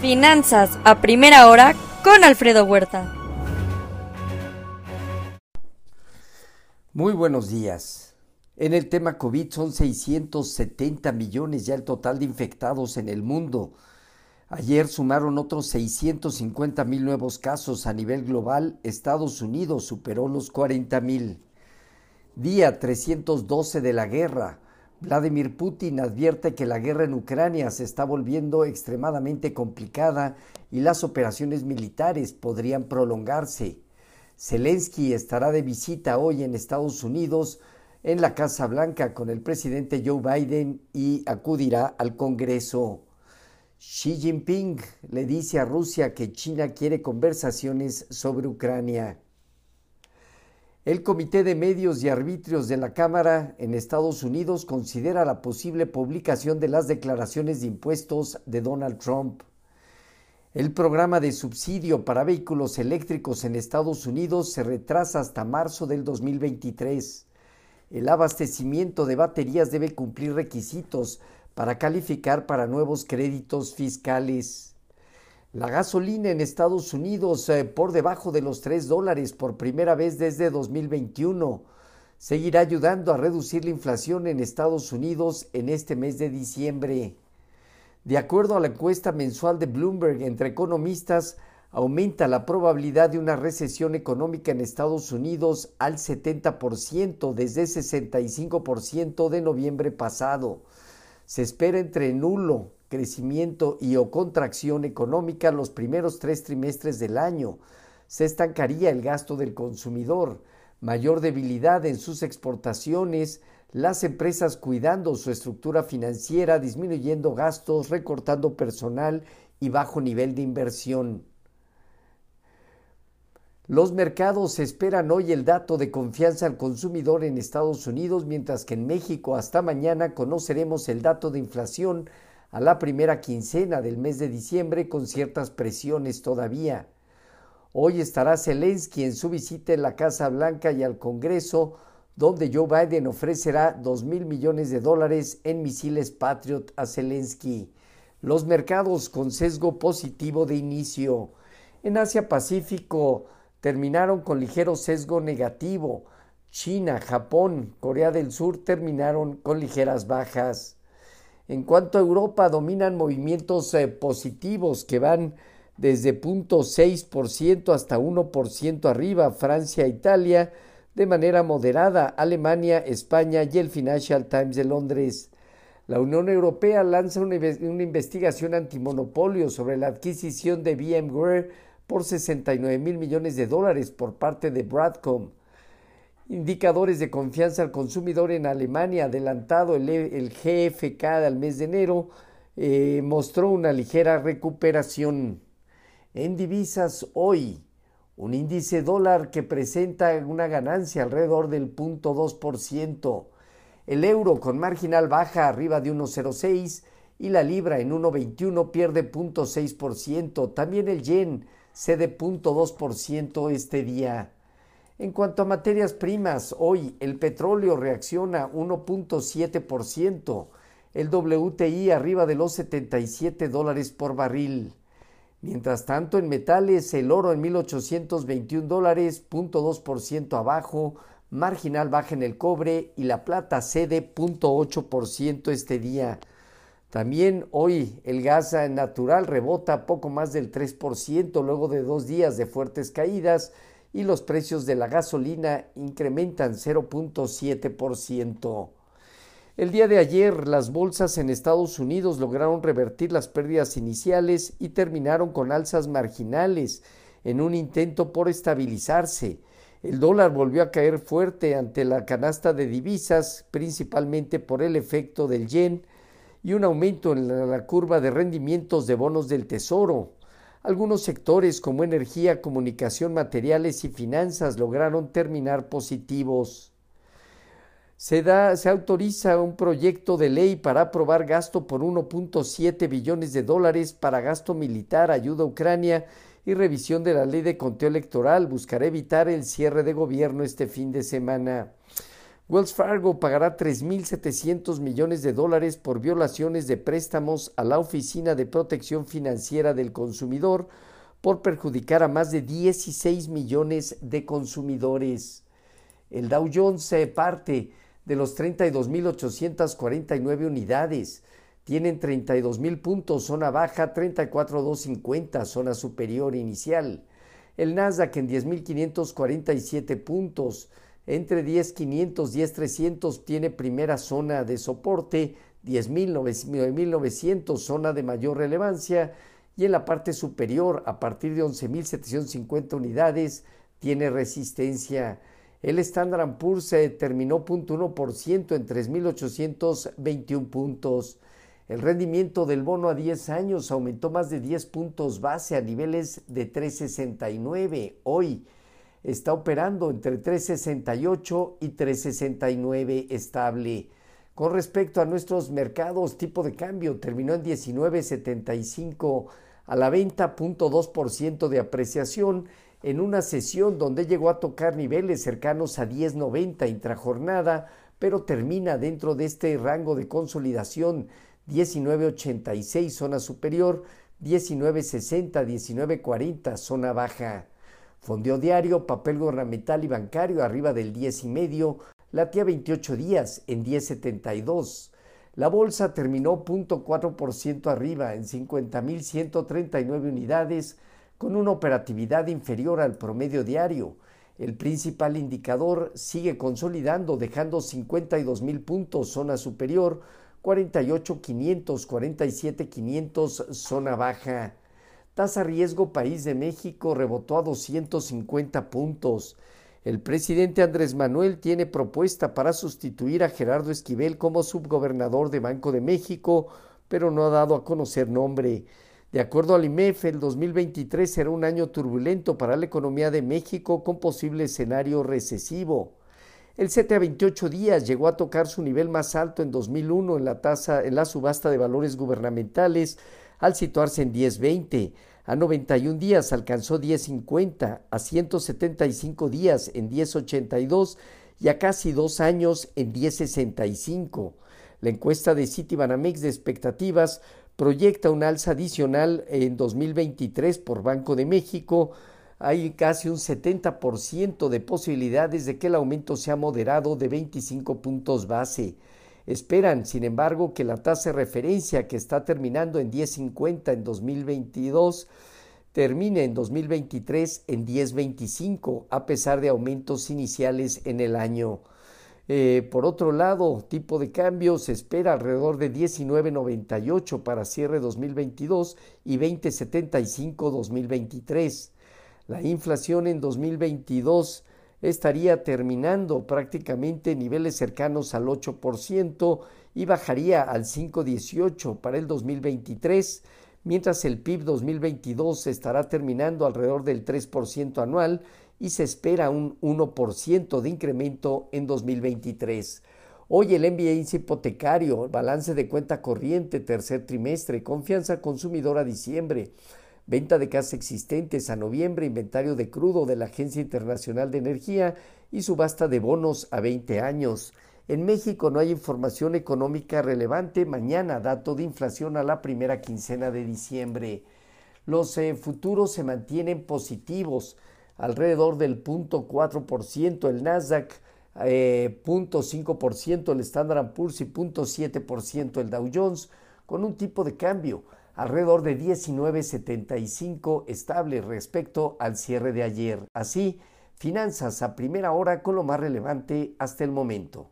Finanzas a primera hora con Alfredo Huerta. Muy buenos días. En el tema COVID son 670 millones ya el total de infectados en el mundo. Ayer sumaron otros 650 mil nuevos casos a nivel global. Estados Unidos superó los 40 mil. Día 312 de la guerra. Vladimir Putin advierte que la guerra en Ucrania se está volviendo extremadamente complicada y las operaciones militares podrían prolongarse. Zelensky estará de visita hoy en Estados Unidos en la Casa Blanca con el presidente Joe Biden y acudirá al Congreso. Xi Jinping le dice a Rusia que China quiere conversaciones sobre Ucrania. El Comité de Medios y Arbitrios de la Cámara en Estados Unidos considera la posible publicación de las declaraciones de impuestos de Donald Trump. El programa de subsidio para vehículos eléctricos en Estados Unidos se retrasa hasta marzo del 2023. El abastecimiento de baterías debe cumplir requisitos para calificar para nuevos créditos fiscales. La gasolina en Estados Unidos eh, por debajo de los 3 dólares por primera vez desde 2021 seguirá ayudando a reducir la inflación en Estados Unidos en este mes de diciembre. De acuerdo a la encuesta mensual de Bloomberg entre economistas, aumenta la probabilidad de una recesión económica en Estados Unidos al 70% desde 65% de noviembre pasado. Se espera entre nulo crecimiento y o contracción económica los primeros tres trimestres del año. Se estancaría el gasto del consumidor, mayor debilidad en sus exportaciones, las empresas cuidando su estructura financiera, disminuyendo gastos, recortando personal y bajo nivel de inversión. Los mercados esperan hoy el dato de confianza al consumidor en Estados Unidos, mientras que en México hasta mañana conoceremos el dato de inflación a la primera quincena del mes de diciembre con ciertas presiones todavía. Hoy estará Zelensky en su visita en la Casa Blanca y al Congreso donde Joe Biden ofrecerá 2 mil millones de dólares en misiles Patriot a Zelensky. Los mercados con sesgo positivo de inicio. En Asia Pacífico terminaron con ligero sesgo negativo. China, Japón, Corea del Sur terminaron con ligeras bajas. En cuanto a Europa, dominan movimientos eh, positivos que van desde 0.6% hasta 1% arriba. Francia, Italia de manera moderada Alemania, España y el Financial Times de Londres. La Unión Europea lanza una, investigación antimonopolio sobre la adquisición de VMware por 69 mil millones de dólares por parte de Bradcom. Indicadores de confianza al consumidor en Alemania, adelantado el, el GFK al mes de enero, eh, mostró una ligera recuperación. En divisas hoy, un índice dólar que presenta una ganancia alrededor del 0.2%, el euro con marginal baja arriba de 1.06 y la libra en 1.21 pierde 0.6%, también el yen cede 0.2% este día. En cuanto a materias primas, hoy el petróleo reacciona 1.7%, el WTI arriba de los 77 dólares por barril. Mientras tanto, en metales, el oro en 1.821 dólares, 0.2% abajo, marginal baja en el cobre y la plata cede 0.8% este día. También hoy el gas natural rebota poco más del 3% luego de dos días de fuertes caídas y los precios de la gasolina incrementan 0.7%. El día de ayer las bolsas en Estados Unidos lograron revertir las pérdidas iniciales y terminaron con alzas marginales en un intento por estabilizarse. El dólar volvió a caer fuerte ante la canasta de divisas, principalmente por el efecto del yen y un aumento en la, curva de rendimientos de bonos del Tesoro. Algunos sectores como energía, comunicación, materiales y finanzas lograron terminar positivos se, da, se autoriza un proyecto de ley para aprobar gasto por 1.7 billones de dólares para gasto militar, ayuda a Ucrania y revisión de la ley de conteo electoral. Buscará evitar el cierre de gobierno este fin de semana. Wells Fargo pagará 3.700 millones de dólares por violaciones de préstamos a la Oficina de Protección Financiera del Consumidor por perjudicar a más de 16 millones de consumidores. El Dow Jones se parte de los 32.849 unidades. Tienen 32.000 puntos, zona baja, 34.250, zona superior inicial. El Nasdaq en 10.547 puntos, entre 10.500 y 10.300 tiene primera zona de soporte, 10.900 zona de mayor relevancia y en la parte superior a partir de 11.750 unidades tiene resistencia. El Standard Poor's se terminó 0.1% en 3.821 puntos. El rendimiento del bono a 10 años aumentó más de 10 puntos base a niveles de 369 hoy está operando entre 368 y 369 estable. Con respecto a nuestros mercados, tipo de cambio terminó en 19.75 a la venta, 0.2% de apreciación en una sesión donde llegó a tocar niveles cercanos a 10.90 intrajornada, pero termina dentro de este rango de consolidación 19.86 zona superior, 19.60, 19.40 zona baja. Fondeo diario, papel gubernamental y bancario arriba del 10 y medio, latía 28 días en 10.72. La bolsa terminó 0.4% arriba en 50.139 unidades con una operatividad inferior al promedio diario. El principal indicador sigue consolidando dejando 52.000 puntos zona superior, 48.500, 47.500 zona baja. Tasa riesgo país de México rebotó a 250 puntos. El presidente Andrés Manuel tiene propuesta para sustituir a Gerardo Esquivel como subgobernador de Banco de México, pero no ha dado a conocer nombre. De acuerdo al IMEF, el 2023 será un año turbulento para la economía de México con posible escenario recesivo. El CETE a 28 días llegó a tocar su nivel más alto en 2001 en la tasa en la subasta de valores gubernamentales al situarse en 10.20. A 91 días alcanzó 10.50, a 175 días en 10.82 y a casi dos años en 10.65. La encuesta de Citibanamex de expectativas proyecta un alza adicional en 2023 por Banco de México. Hay casi un 70% de posibilidades de que el aumento sea moderado de 25 puntos base. Esperan, sin embargo, que la tasa de referencia que está terminando en 10.50 en 2022 termine en 2023 en 10.25 a pesar de aumentos iniciales en el año. Eh, por otro lado, tipo de cambio se espera alrededor de 19.98 para cierre 2022 y 20.75 2023. La inflación en 2022 estaría terminando prácticamente en niveles cercanos al 8% y bajaría al 5,18 para el 2023, mientras el PIB 2022 estará terminando alrededor del 3% anual y se espera un 1% de incremento en 2023. Hoy el MBA hipotecario, balance de cuenta corriente, tercer trimestre, confianza consumidora diciembre, venta de casas existentes a noviembre, inventario de crudo de la Agencia Internacional de Energía y subasta de bonos a 20 años. En México no hay información económica relevante. Mañana dato de inflación a la primera quincena de diciembre. Los eh, futuros se mantienen positivos, alrededor del 0.4%, el Nasdaq eh, 0.5%, el Standard Poor's y 0.7% el Dow Jones, con un tipo de cambio alrededor de 19.75 estable respecto al cierre de ayer. Así, finanzas a primera hora con lo más relevante hasta el momento.